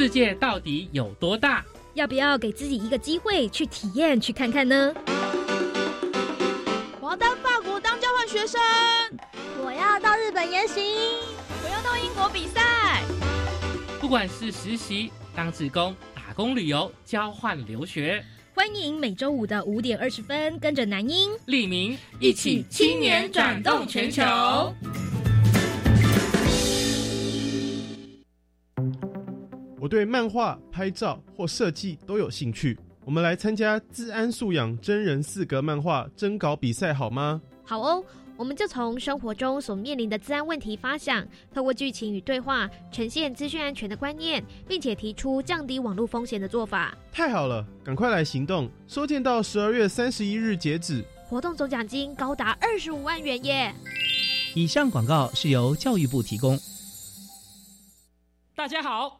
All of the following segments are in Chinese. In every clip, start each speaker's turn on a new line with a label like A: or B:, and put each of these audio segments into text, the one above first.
A: 世界到底有多大？
B: 要不要给自己一个机会去体验、去看看呢？
C: 我要到法国当交换学生，
D: 我要到日本研习，
C: 我要到英国比赛。
A: 不管是实习、当职工、打工、旅游、交换留学，
B: 欢迎每周五的五点二十分，跟着南英、
A: 立明一起青年转动全球。
E: 我对漫画、拍照或设计都有兴趣。我们来参加自安素养真人四格漫画征稿比赛好吗？
B: 好哦，我们就从生活中所面临的治安问题发想，透过剧情与对话，呈现资讯安全的观念，并且提出降低网络风险的做法。
E: 太好了，赶快来行动！收件到十二月三十一日截止，
B: 活动总奖金高达二十五万元耶！
F: 以上广告是由教育部提供。
A: 大家好，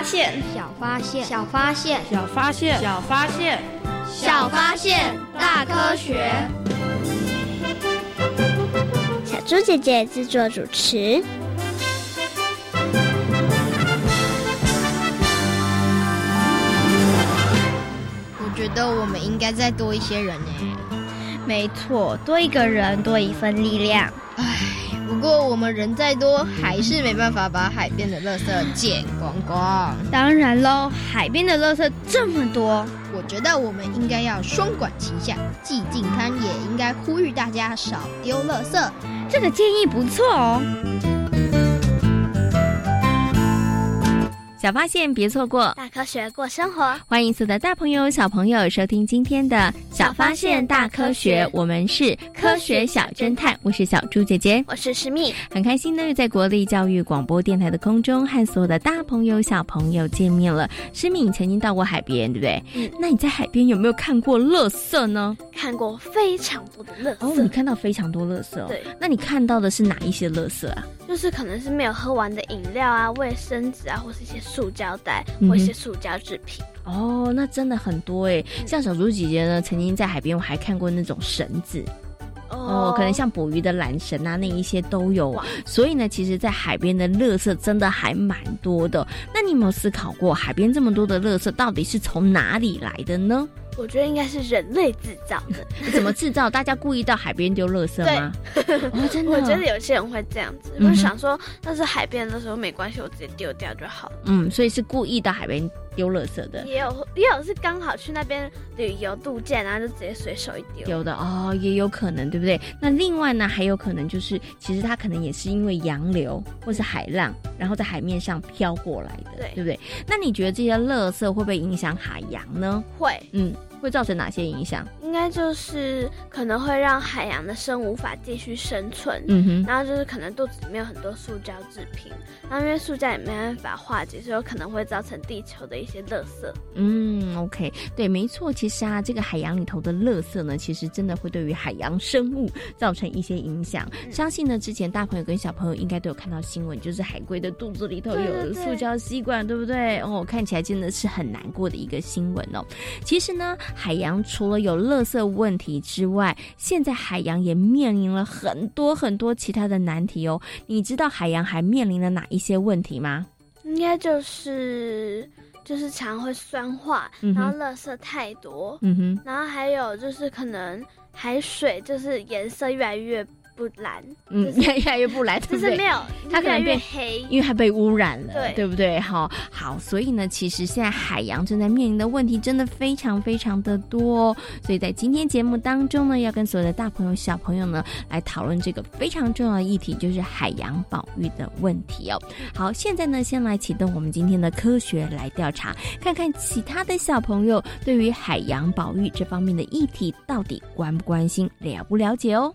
G: 小发现，
D: 小发现，
H: 小发现，
C: 小发现，小发现，
G: 小发现，大科学。
H: 小猪姐姐制作主持。
I: 我觉得我们应该再多一些人呢。
D: 没错，多一个人多一份力量。
I: 唉，不过我们人再多，还是没办法把海边的垃圾捡光光。
D: 当然喽，海边的垃圾这么多，
I: 我觉得我们应该要双管齐下，既净滩也应该呼吁大家少丢垃圾。
D: 这个建议不错哦。
J: 小发现，别错过
H: 大科学过生活。
J: 欢迎所有的大朋友、小朋友收听今天的《小发现大科学》，我们是科学小侦探，我是小猪姐姐，
D: 我是诗蜜，
J: 很开心呢又，在国立教育广播电台的空中和所有的大朋友、小朋友见面了。诗蜜，你曾经到过海边，对不对？
D: 嗯。
J: 那你在海边有没有看过垃圾呢？
D: 看过非常多的垃圾
J: 哦，你看到非常多垃圾哦。
D: 对。
J: 那你看到的是哪一些垃圾啊？
D: 就是可能是没有喝完的饮料啊、卫生纸啊，或是一些塑胶袋或一些塑胶制品。
J: 嗯、哦，那真的很多哎。像小猪姐姐呢，曾经在海边我还看过那种绳子。哦，可能像捕鱼的缆绳啊，那一些都有。所以呢，其实，在海边的垃圾真的还蛮多的。那你有没有思考过，海边这么多的垃圾到底是从哪里来的呢？
D: 我觉得应该是人类制造的。
J: 怎么制造？大家故意到海边丢垃圾吗？哦，真的。
D: 我觉得有些人会这样子，我想说，但是海边的时候没关系，我直接丢掉就好了。
J: 嗯，所以是故意到海边丢垃圾的。
D: 也有，也有是刚好去那边旅游度假，然后就直接随手一丢。
J: 有的哦，也有可能，对不对？那另外呢，还有可能就是，其实它可能也是因为洋流或是海浪，然后在海面上飘过来的，
D: 对，
J: 对不对？那你觉得这些垃圾会不会影响海洋呢？
D: 会，
J: 嗯。会造成哪些影响？
D: 应该就是可能会让海洋的生物无法继续生存，
J: 嗯哼
D: 然后就是可能肚子里面有很多塑胶制品，然后因为塑胶也没办法化解，所以有可能会造成地球的一些垃圾。
J: 嗯，OK，对，没错。其实啊，这个海洋里头的垃圾呢，其实真的会对于海洋生物造成一些影响。相信呢，之前大朋友跟小朋友应该都有看到新闻，就是海龟的肚子里头有塑胶吸管，对不对？哦，看起来真的是很难过的一个新闻哦。其实呢，海洋除了有垃圾问题之外，现在海洋也面临了很多很多其他的难题哦。你知道海洋还面临了哪一些问题吗？
D: 应该就是就是常会酸化，
J: 嗯
D: 然后垃圾太多，
J: 嗯哼
D: 然后还有就是可能海水就是颜色越来越不蓝，
J: 嗯，越来越来越不蓝，对不对？
D: 就是没有，越来越
J: 它可能变
D: 黑，
J: 因为它被污染了，
D: 对
J: 不对？好，好，所以呢，其实现在海洋正在面临的问题真的非常非常的多、哦，所以在今天节目当中呢，要跟所有的大朋友、小朋友呢来讨论这个非常重要的议题，就是海洋保育的问题哦。好，现在呢，先来启动我们今天的科学来调查，看看其他的小朋友对于海洋保育这方面的议题到底关不关心、了不了解哦。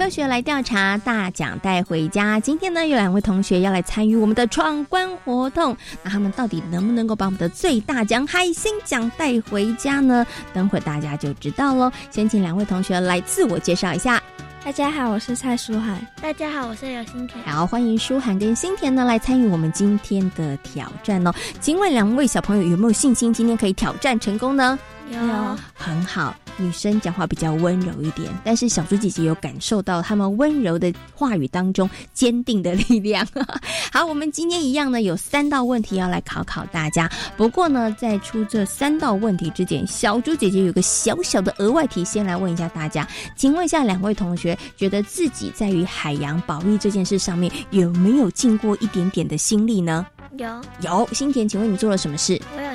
J: 科学来调查，大奖带回家。今天呢，有两位同学要来参与我们的闯关活动，那他们到底能不能够把我们的最大奖海星奖带回家呢？等会大家就知道喽。先请两位同学来自我介绍一下。
K: 大家好，我是蔡书涵。
H: 大家好，我是刘新田。
J: 好，欢迎舒涵跟新田呢来参与我们今天的挑战哦。请问两位小朋友有没有信心今天可以挑战成功呢？
K: 有，
J: 很好。女生讲话比较温柔一点，但是小猪姐姐有感受到她们温柔的话语当中坚定的力量。好，我们今天一样呢，有三道问题要来考考大家。不过呢，在出这三道问题之前，小猪姐姐有个小小的额外题，先来问一下大家，请问一下两位同学，觉得自己在于海洋保育这件事上面有没有尽过一点点的心力呢？
H: 有
J: 有，新田，请问你做了什么事？
H: 我有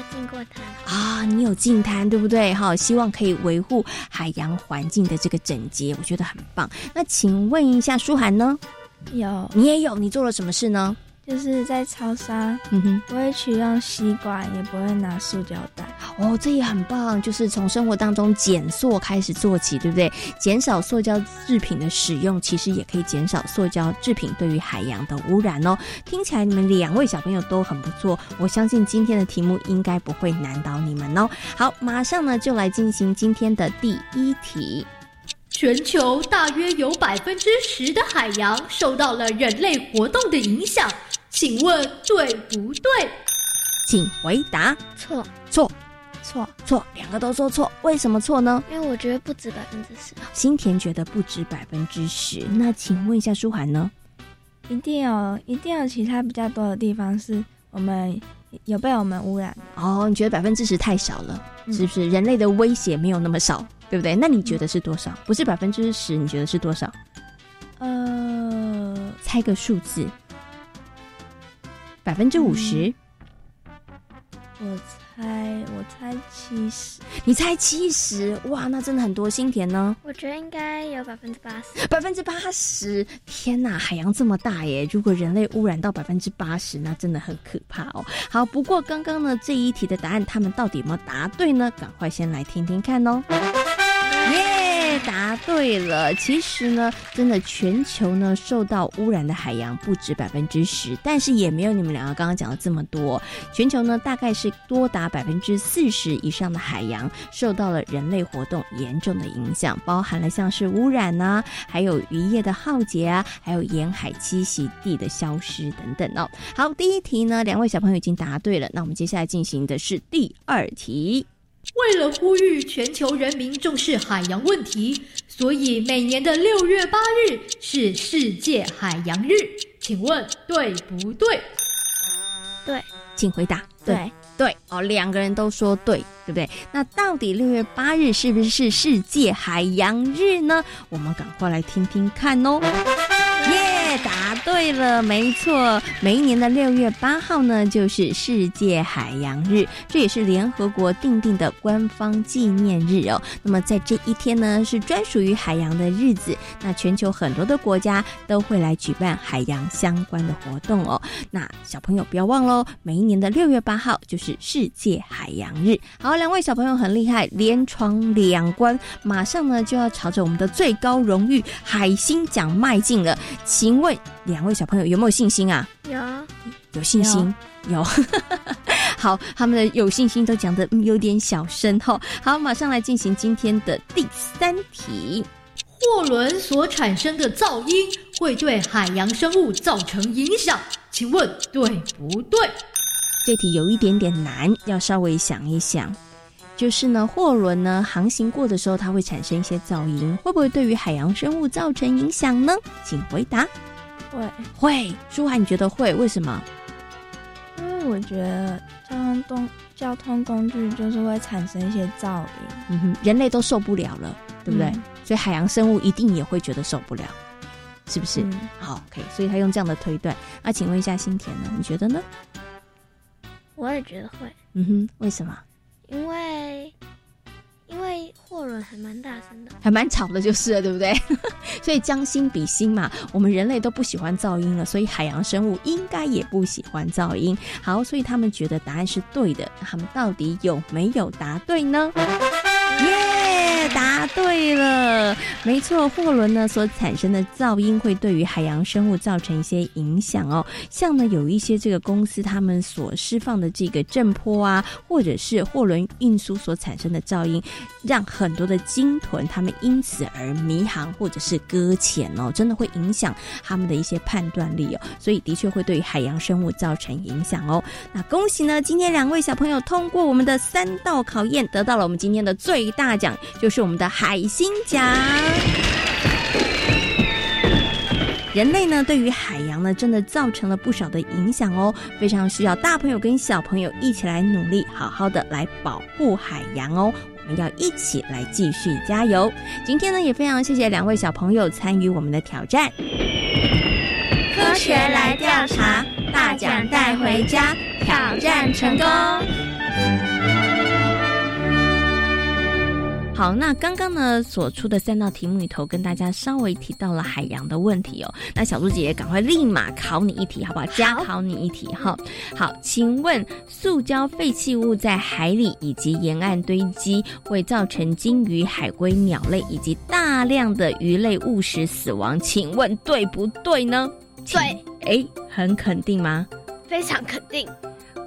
H: 滩
J: 啊，你有净滩对不对？哈，希望可以维护海洋环境的这个整洁，我觉得很棒。那请问一下，舒涵呢？
K: 有，
J: 你也有，你做了什么事呢？
K: 就是在超商，
J: 嗯哼，
K: 不会取用吸管，也不会拿塑胶袋。
J: 哦，这也很棒，就是从生活当中减塑开始做起，对不对？减少塑胶制品的使用，其实也可以减少塑胶制品对于海洋的污染哦。听起来你们两位小朋友都很不错，我相信今天的题目应该不会难倒你们哦。好，马上呢就来进行今天的第一题。
L: 全球大约有百分之十的海洋受到了人类活动的影响，请问对不对？
J: 请回答。
H: 错
J: 错
K: 错
J: 错，两个都说错，为什么错呢？
H: 因为我觉得不止百分之十。
J: 新田觉得不止百分之十，那请问一下舒涵呢？
K: 一定有，一定有其他比较多的地方是我们有被我们污染的。
J: 哦，你觉得百分之十太少了，是不是？人类的威胁没有那么少，对不对？那你觉得是多少？不是百分之十，你觉得是多少？
K: 呃，
J: 猜个数字。百分之五十。
K: 我猜，我猜七十。
J: 你猜七十？哇，那真的很多。心田呢？
H: 我觉得应该有百分之八十。
J: 百分之八十！天哪，海洋这么大耶！如果人类污染到百分之八十，那真的很可怕哦。好，不过刚刚呢这一题的答案，他们到底有没有答对呢？赶快先来听听看哦。耶！答对了。其实呢，真的全球呢受到污染的海洋不止百分之十，但是也没有你们两个刚刚讲的这么多。全球呢大概是多达百分之四十以上的海洋受到了人类活动严重的影响，包含了像是污染呐、还有渔业的浩劫啊，还有沿海栖息地的消失等等哦。好，第一题呢，两位小朋友已经答对了，那我们接下来进行的是第二题。
L: 为了呼吁全球人民重视海洋问题，所以每年的六月八日是世界海洋日。请问对不对？
D: 对，
J: 请回答。
D: 对
J: 对哦，两个人都说对，对不对？那到底六月八日是不是世界海洋日呢？我们赶快来听听看哦。耶，答对了，没错，每一年的六月八号呢，就是世界海洋日，这也是联合国定定的官方纪念日哦。那么在这一天呢，是专属于海洋的日子，那全球很多的国家都会来举办海洋相关的活动哦。那小朋友不要忘喽，每一年的六月八号就是世界海洋日。好，两位小朋友很厉害，连闯两关，马上呢就要朝着我们的最高荣誉海星奖迈进了。请问两位小朋友有没有信心啊？
D: 有
J: 有信心？有。好，他们的有信心都讲的、嗯、有点小声哈。好，马上来进行今天的第三题。
L: 货轮所产生的噪音会对海洋生物造成影响，请问对不对？
J: 这题有一点点难，要稍微想一想。就是呢，货轮呢航行过的时候，它会产生一些噪音，会不会对于海洋生物造成影响呢？请回答。
K: 会
J: 会，舒涵你觉得会？为什么？
K: 因为我觉得交通工交通工具就是会产生一些噪音，
J: 嗯哼，人类都受不了了，对不对？
K: 嗯
J: 所以海洋生物一定也会觉得受不了，是不是？
K: 嗯
J: 好，OK，所以他用这样的推断。那请问一下新田呢？你觉得呢？
D: 我也觉得会，
J: 嗯哼，为什么？
D: 因为因破轮还蛮大声的。
J: 还蛮吵的，就是了，对不对？所以将心比心嘛，我们人类都不喜欢噪音了，所以海洋生物应该也不喜欢噪音。好，所以他们觉得答案是对的，他们到底有没有答对呢？耶，答对了，没错，货轮呢所产生的噪音会对于海洋生物造成一些影响哦。像呢有一些这个公司他们所释放的这个震波啊，或者是货轮运输所产生的噪音，让很多的鲸豚它们因此而迷航或者是搁浅哦，真的会影响他们的一些判断力哦，所以的确会对于海洋生物造成影响哦。那恭喜呢，今天两位小朋友通过我们的三道考验，得到了我们今天的最一大奖，就是我们的海星奖。人类呢，对于海洋呢，真的造成了不少的影响哦，非常需要大朋友跟小朋友一起来努力，好好的来保护海洋哦。我们要一起来继续加油。今天呢，也非常谢谢两位小朋友参与我们的挑战。
G: 科学来调查，大奖带回家，挑战成功。
J: 好，那刚刚呢所出的三道题目里头，跟大家稍微提到了海洋的问题哦。那小猪姐姐赶快立马考你一题，好不好？加考你一题哈。好，请问塑胶废弃物在海里以及沿岸堆积，会造成鲸鱼、海龟、鸟类以及大量的鱼类误食死亡，请问对不对呢？
D: 对，
J: 哎，很肯定吗？
D: 非常肯定。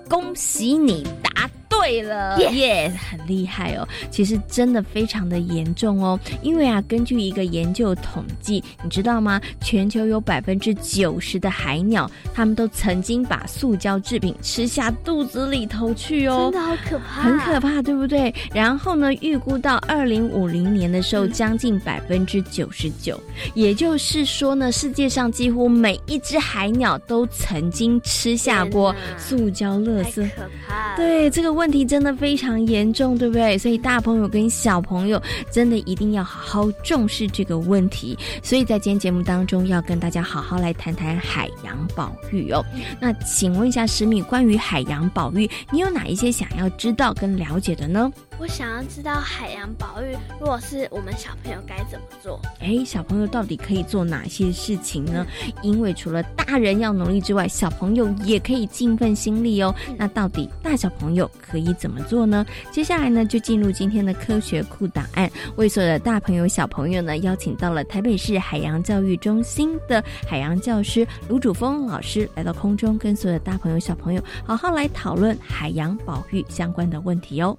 J: 恭喜你答对了，耶、很厉害哦。其实真的非常的严重哦，因为啊，根据一个研究统计，你知道吗？全球有百分之九十的海鸟，它们都曾经把塑胶制品吃下肚子里头去哦，
D: 真的好可怕，
J: 很可怕，对不对？然后呢，预估到二零五零年的时候，将近百分之九十九，也就是说呢，世界上几乎每一只海鸟都曾经吃下过塑胶垃圾，
D: 可怕。
J: 对这个问问题真的非常严重，对不对？所以大朋友跟小朋友真的一定要好好重视这个问题。所以在今天节目当中，要跟大家好好来谈谈海洋保育哦。那请问一下石米，关于海洋保育，你有哪一些想要知道跟了解的呢？
D: 我想要知道海洋保育，如果是我们小朋友该怎么做？
J: 哎，小朋友到底可以做哪些事情呢？因为除了大人要努力之外，小朋友也可以尽份心力哦。那到底大小朋友可以怎么做呢？接下来呢，就进入今天的科学库档案，为所有的大朋友小朋友呢，邀请到了台北市海洋教育中心的海洋教师卢主峰老师来到空中，跟所有的大朋友小朋友好好来讨论海洋保育相关的问题哦。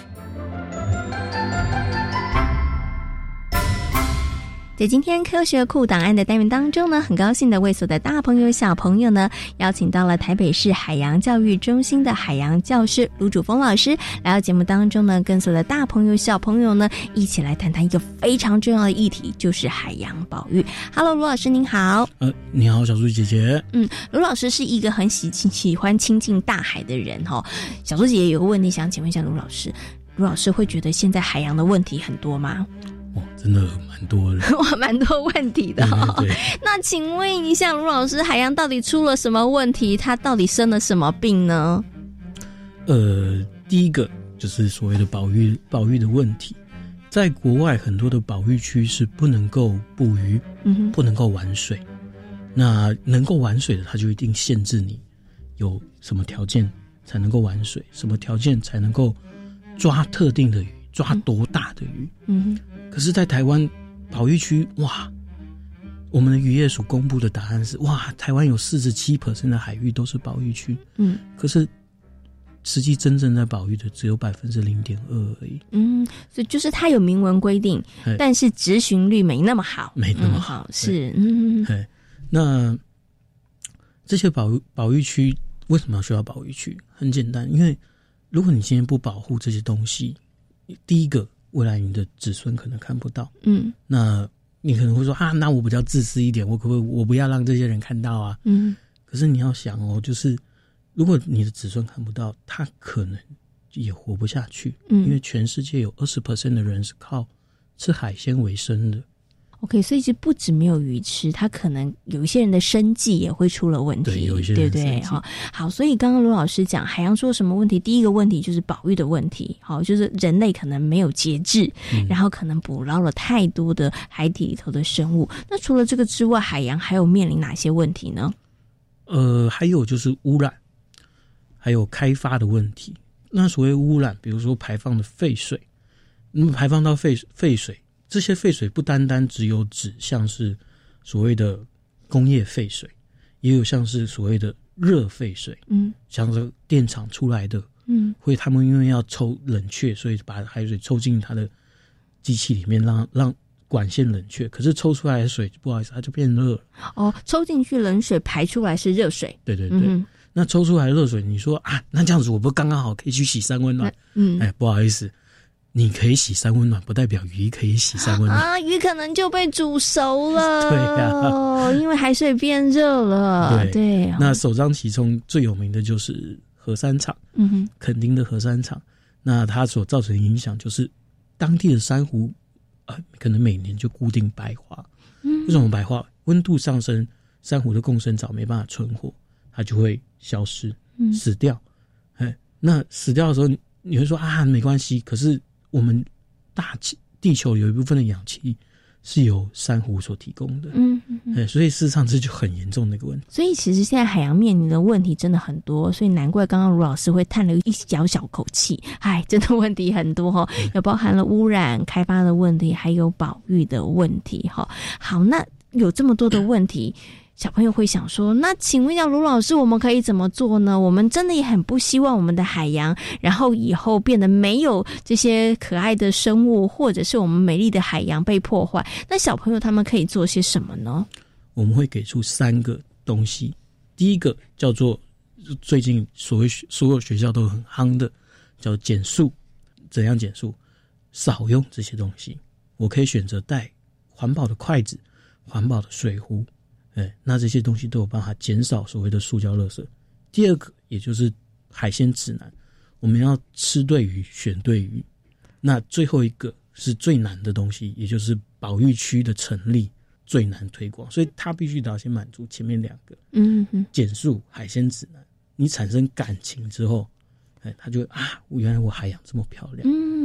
J: 在今天科学库档案的单元当中呢，很高兴的为所有的大朋友小朋友呢，邀请到了台北市海洋教育中心的海洋教师卢主峰老师来到节目当中呢，跟所有的大朋友小朋友呢，一起来谈谈一个非常重要的议题，就是海洋保育。Hello，卢老师您好。
M: 呃，你好，小猪姐姐。
J: 嗯，卢老师是一个很喜喜欢亲近大海的人哈、哦。小猪姐姐有个问题想请问一下卢老师，卢老师会觉得现在海洋的问题很多吗？
M: 哦，真的蛮多的，
J: 哇，蛮多问题的、哦。
M: 对对
J: 那请问一下卢老师，海洋到底出了什么问题？他到底生了什么病呢？
M: 呃，第一个就是所谓的保育保育的问题，在国外很多的保育区是不能够捕鱼，不能够玩水。那能够玩水的，他就一定限制你有什么条件才能够玩水，什么条件才能够抓特定的鱼，抓多大的鱼。
J: 嗯
M: 可是，在台湾保育区，哇，我们的渔业署公布的答案是，哇，台湾有四十七的海域都是保育区。
J: 嗯，
M: 可是实际真正在保育的只有百分之零点二而已。
J: 嗯，所以就是它有明文规定
M: 哎，
J: 但是执行率没那么好，
M: 没那么
J: 嗯
M: 好
J: 是，嗯，
M: 嘿，那这些保育保育区为什么要需要保育区？很简单，因为如果你今天不保护这些东西，第一个，未来你的子孙可能看不到。
J: 嗯
M: 那你可能会说啊，那我比较自私一点，我可不可以我不要让这些人看到啊？
J: 嗯
M: 可是你要想哦，就是如果你的子孙看不到，他可能也活不下去。
J: 嗯
M: 因为全世界有二十 percent 的人是靠吃海鲜为生的。
J: OK，所以就不止没有鱼吃，它可能有一些人的生计也会出了问题，
M: 对有一些
J: 对不对？
M: 哈
J: 好，所以刚刚卢老师讲海洋说什么问题？第一个问题就是保育的问题，好，就是人类可能没有节制，
M: 嗯
J: 然后可能捕捞了太多的海底里头的生物。那除了这个之外，海洋还有面临哪些问题呢？
M: 呃，还有就是污染，还有开发的问题。那所谓污染，比如说排放的废水，那么排放到废废水，这些废水不单单只有指像是所谓的工业废水，也有像是所谓的热废水，
J: 嗯
M: 像是电厂出来的，
J: 嗯
M: 会他们因为要抽冷却，所以把海水抽进它的机器里面，让让管线冷却。可是抽出来的水，不好意思，它就变热了。
J: 哦，抽进去冷水，排出来是热水。
M: 对对对，
J: 嗯
M: 那抽出来的热水，你说啊，那这样子我不刚刚好可以去洗三温暖？
J: 嗯
M: 哎，不好意思，你可以洗三温暖，不代表鱼可以洗三温暖。
J: 啊，鱼可能就被煮熟了，
M: 对呀
J: 因为海水变热了，
M: 对
J: 对，
M: 那首当其冲最有名的就是核三厂，
J: 嗯哼，
M: 垦丁的核三厂。那它所造成的影响就是，当地的珊瑚，呃，可能每年就固定白化。
J: 嗯
M: 为什么白化？温度上升，珊瑚的共生藻没办法存活，它就会消失，
J: 嗯
M: 死掉。哎，那死掉的时候，你你会说啊，没关系。可是我们大气地球有一部分的氧气是由珊瑚所提供的，
J: 嗯嗯
M: 所以事实上这就很严重的一个问题。
J: 所以其实现在海洋面临的问题真的很多，所以难怪刚刚卢老师会叹了一小小口气。哎，真的问题很多哈、哦，有包含了污染、开发的问题，还有保育的问题哈。好，那有这么多的问题。小朋友会想说：“那请问一下卢老师，我们可以怎么做呢？我们真的也很不希望我们的海洋，然后以后变得没有这些可爱的生物，或者是我们美丽的海洋被破坏。那小朋友他们可以做些什么呢？
M: 我们会给出三个东西，第一个叫做最近所谓所有学校都很夯的，叫减速。怎样减速？少用这些东西。我可以选择带环保的筷子，环保的水壶，哎，那这些东西都有办法减少所谓的塑胶垃圾。第二个，也就是海鲜指南，我们要吃对鱼，选对鱼。那最后一个是最难的东西，也就是保育区的成立最难推广，所以它必须得要先满足前面两个，
J: 嗯哼，
M: 减速海鲜指南。你产生感情之后，哎，他就啊，原来我海洋这么漂亮，
J: 嗯，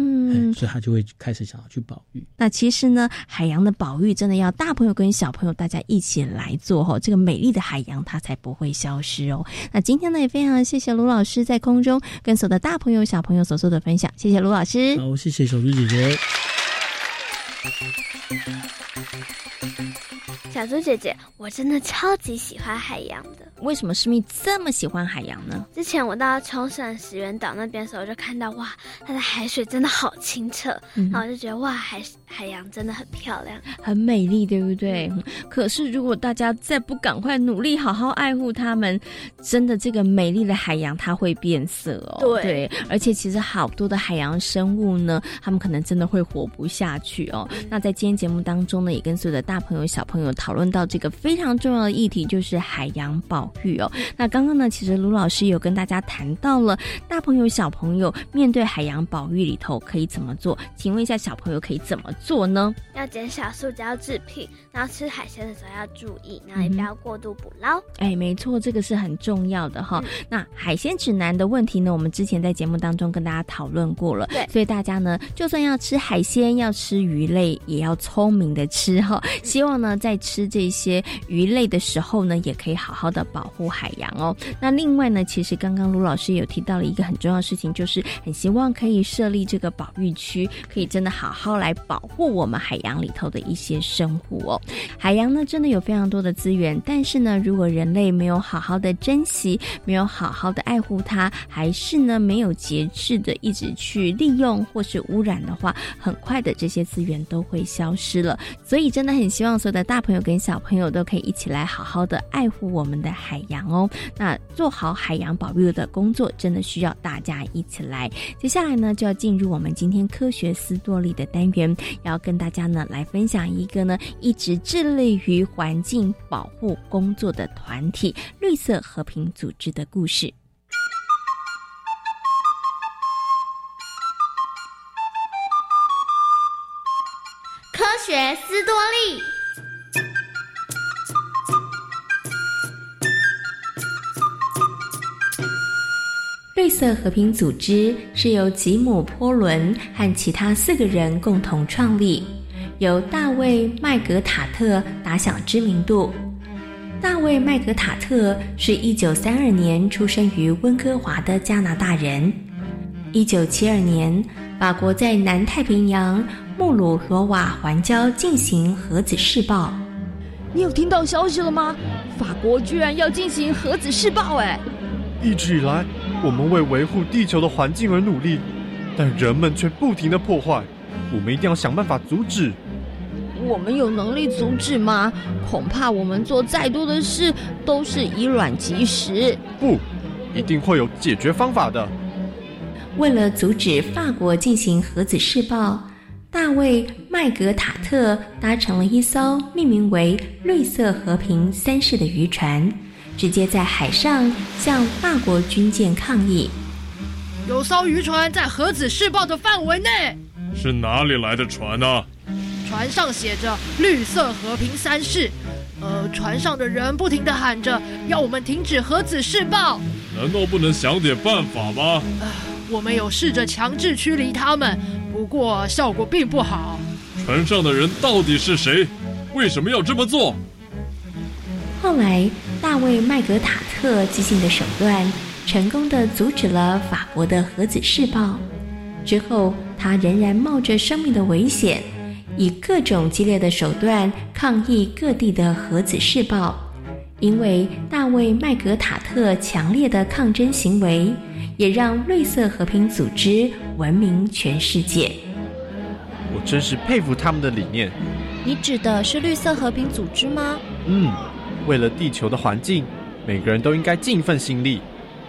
M: 所以他就会开始想要去保育。
J: 那其实呢，海洋的保育真的要大朋友跟小朋友大家一起来做哦，这个美丽的海洋它才不会消失哦。那今天呢，也非常谢谢卢老师在空中跟所有的大朋友小朋友所做的分享，谢谢卢老师。
M: 好，谢谢小猪姐姐。
D: 小猪姐姐，我真的超级喜欢海洋的。
J: 为什么师密这么喜欢海洋呢？
D: 之前我到冲绳石原岛那边的时候，就看到哇，它的海水真的好清澈，
J: 嗯
D: 然后我就觉得哇，海海洋真的很漂亮。
J: 很美丽，对不对？可是如果大家再不赶快努力好好爱护它们，真的这个美丽的海洋它会变色哦。
D: 对
J: 而且其实好多的海洋生物呢，它们可能真的会活不下去哦。那在今天节目当中呢，也跟所有的大朋友小朋友讨论到这个非常重要的议题，就是海洋保育哦。那刚刚呢，其实卢老师有跟大家谈到了大朋友小朋友面对海洋保育里头可以怎么做？请问一下，小朋友可以怎么做呢？
D: 要减少塑胶制品，然后吃海鲜的时候要注意，然后也不要过度捕捞。
J: 哎，没错，这个是很重要的哈。那海鲜指南的问题呢，我们之前在节目当中跟大家讨论过了，
D: 对
J: 所以大家呢，就算要吃海鲜，要吃鱼类，也要聪明的吃哈。希望呢，在吃这些鱼类的时候呢，也可以好好的保护海洋哦。那另外呢，其实刚刚卢老师有提到了一个很重要的事情，就是很希望可以设立这个保育区，可以真的好好来保护我们海洋里头的一些生物哦。海洋呢，真的有非常多的资源，但是呢，如果人类没有好好的珍惜，没有好好的爱护它，还是呢没有节制的一直去利用或是污染的话，很快的这些资源都会消失了。所以真的很希望所有的大朋友跟小朋友都可以一起来好好的爱护我们的海洋哦。那做好海洋保育的工作，真的需要大家一起来。接下来呢，就要进入我们今天科学斯多利的单元，要跟大家呢来分享一个呢一直致力于环境保护工作的团体——绿色和平组织的故事。
G: 科学斯多利。
N: 绿色和平组织是由吉姆·波伦和其他四个人共同创立，由大卫·麦格塔特打响知名度。大卫·麦格塔特是一九三二年出生于温哥华的加拿大人。一九七二年，法国在南太平洋穆鲁罗瓦环礁进行核子试爆。
J: 你有听到消息了吗？法国居然要进行核子试爆！哎，
O: 一直以来，我们为维护地球的环境而努力，但人们却不停的破坏。我们一定要想办法阻止。
J: 我们有能力阻止吗？恐怕我们做再多的事都是以卵击石。
O: 不，一定会有解决方法的。
N: 为了阻止法国进行核子试爆，大卫·麦格塔特搭乘了一艘命名为“绿色和平三世”的渔船，直接在海上向法国军舰抗议。
L: 有艘渔船在核子试爆的范围内，
P: 是哪里来的船呢、
L: 船上写着“绿色和平三世”。呃，船上的人不停地喊着要我们停止核子试爆。
P: 难道不能想点办法吗？
L: 我们有试着强制驱离他们，不过效果并不好。
P: 船上的人到底是谁？为什么要这么做？
N: 后来，大卫·麦格塔特激进的手段，成功的阻止了法国的核子试爆。之后，他仍然冒着生命的危险，以各种激烈的手段抗议各地的核子试爆。因为大卫·麦格塔特强烈的抗争行为，也让绿色和平组织闻名全世界。
O: 我真是佩服他们的理念。
Q: 你指的是绿色和平组织吗？
O: 嗯，为了地球的环境，每个人都应该尽一份心力。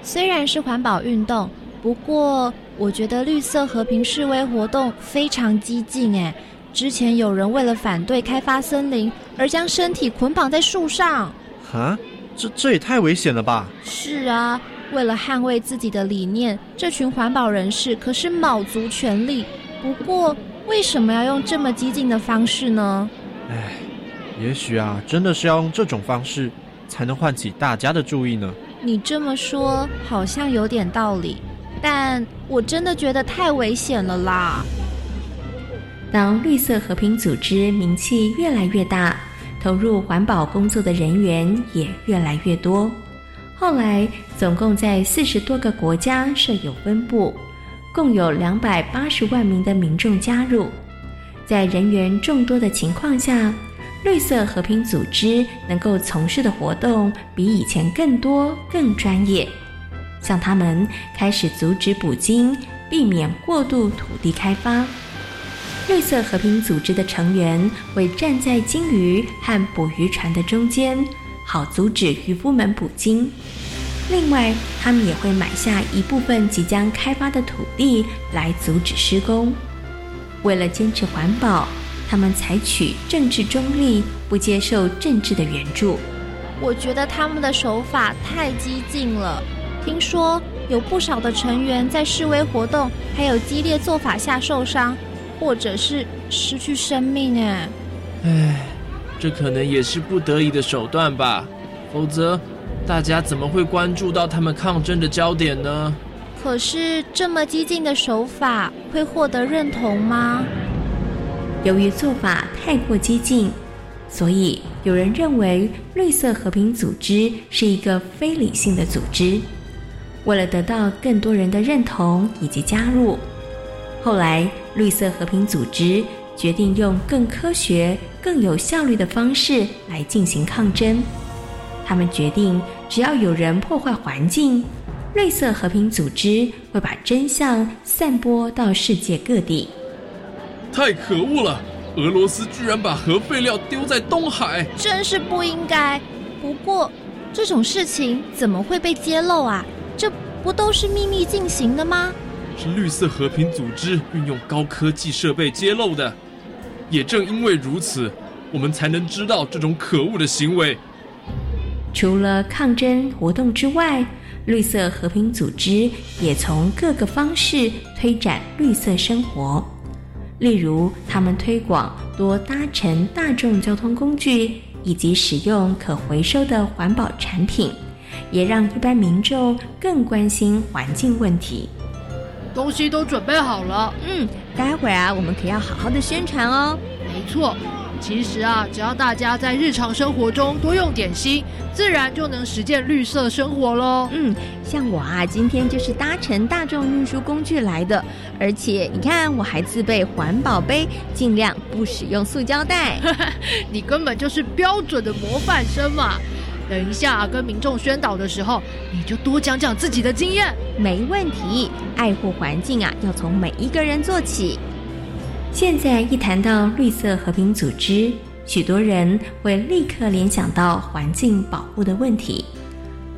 Q: 虽然是环保运动，不过我觉得绿色和平示威活动非常激进，哎，之前有人为了反对开发森林而将身体捆绑在树上。
O: 啊，这这也太危险了吧！
Q: 是啊，为了捍卫自己的理念，这群环保人士可是卯足全力。不过，为什么要用这么激进的方式呢？
O: 唉，也许啊，真的是要用这种方式，才能唤起大家的注意呢。
Q: 你这么说好像有点道理，但我真的觉得太危险了啦。
J: 当绿色和平组织名气越来越大，投入环保工作的人员也越来越多。后来，总共在四十多个国家设有分部，共有两百八十万名的民众加入。在人员众多的情况下，绿色和平组织能够从事的活动比以前更多、更专业。像他们开始阻止捕鲸，避免过度土地开发。绿色和平组织的成员会站在鲸鱼和捕鱼船的中间，好阻止渔夫们捕鲸。另外，他们也会买下一部分即将开发的土地来阻止施工。为了坚持环保，他们采取政治中立，不接受政治的援助。
Q: 我觉得他们的手法太激进了。听说有不少的成员在示威活动还有激烈做法下受伤。或者是失去生命哎，
R: 唉，这可能也是不得已的手段吧，否则大家怎么会关注到他们抗争的焦点呢？
Q: 可是这么激进的手法会获得认同吗？
J: 由于做法太过激进，所以有人认为绿色和平组织是一个非理性的组织。为了得到更多人的认同以及加入。后来，绿色和平组织决定用更科学、更有效率的方式来进行抗争。他们决定，只要有人破坏环境，绿色和平组织会把真相散播到世界各地。
R: 太可恶了！俄罗斯居然把核废料丢在东海，
Q: 真是不应该。不过，这种事情怎么会被揭露啊？这不都是秘密进行的吗？
R: 是绿色和平组织运用高科技设备揭露的，也正因为如此，我们才能知道这种可恶的行为。
J: 除了抗争活动之外，绿色和平组织也从各个方式推展绿色生活，例如他们推广多搭乘大众交通工具，以及使用可回收的环保产品，也让一般民众更关心环境问题。
S: 东西都准备好了，
T: 嗯，待会儿啊，我们可要好好的宣传哦。
S: 没错，其实啊，只要大家在日常生活中多用点心，自然就能实践绿色生活喽。
T: 嗯，像我啊，今天就是搭乘大众运输工具来的，而且你看，我还自备环保杯，尽量不使用塑胶袋。
S: 你根本就是标准的模范生嘛！等一下跟民众宣导的时候，你就多讲讲自己的经验。
T: 没问题，爱护环境啊，要从每一个人做起。
J: 现在一谈到绿色和平组织，许多人会立刻联想到环境保护的问题。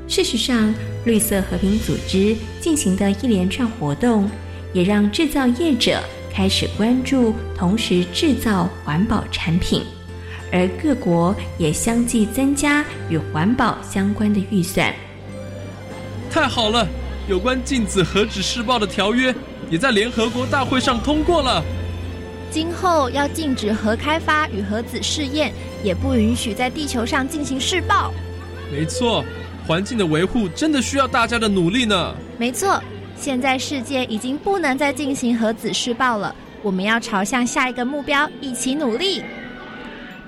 J: 事实上，绿色和平组织进行的一连串活动，也让制造业者开始关注，同时制造环保产品。而各国也相继增加与环保相关的预算。
R: 太好了，有关禁止核子试爆的条约也在联合国大会上通过了。
Q: 今后要禁止核开发与核子试验，也不允许在地球上进行试爆。
R: 没错，环境的维护真的需要大家的努力呢。
Q: 没错，现在世界已经不能再进行核子试爆了，我们要朝向下一个目标一起努力。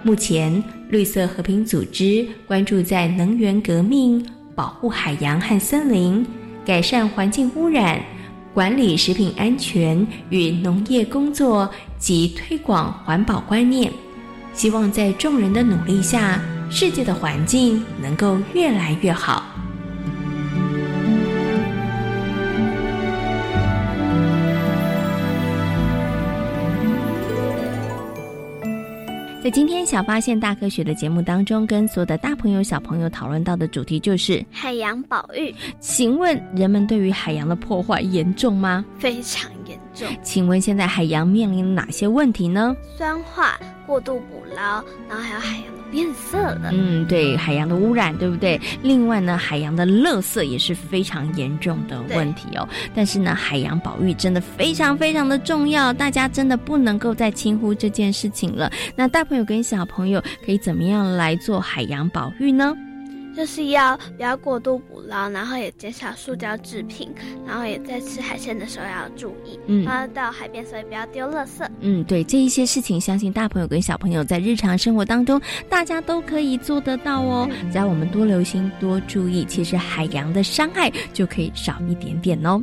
J: 目前，绿色和平组织关注在能源革命、保护海洋和森林、改善环境污染、管理食品安全与农业工作及推广环保观念。希望在众人的努力下，世界的环境能够越来越好。
T: 在今天小发现大科学的节目当中，跟所有的大朋友小朋友讨论到的主题就是
D: 海洋保育。
T: 请问人们对于海洋的破坏严重吗？
D: 非常严严重。
J: 请问现在海洋面临哪些问题呢？
D: 酸化、过度捕捞，然后还有海洋的变色了。
J: 嗯，对，海洋的污染，对不对？另外呢，海洋的垃圾也是非常严重的问题哦。但是呢，海洋保育真的非常非常的重要，大家真的不能够再轻忽这件事情了。那大朋友跟小朋友可以怎么样来做海洋保育呢？
D: 就是要不要过度捕捞，然后也减少塑胶制品，然后也在吃海鲜的时候要注意。
J: 嗯
D: 然后到海边，所以不要丢垃圾。
J: 嗯，对，这一些事情，相信大朋友跟小朋友在日常生活当中，大家都可以做得到哦。只要我们多留心、多注意，其实海洋的伤害就可以少一点点哦。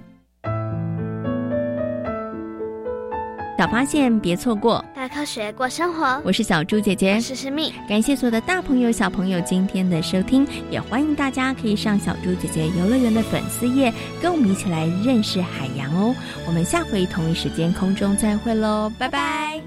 J: 小发现，别错过。
D: 大科学过生活，
J: 我是小猪姐姐，
D: 我是诗蜜。
J: 感谢所有的大朋友、小朋友今天的收听，也欢迎大家可以上小猪姐姐游乐园的粉丝页，跟我们一起来认识海洋哦。我们下回同一时间空中再会喽，拜拜。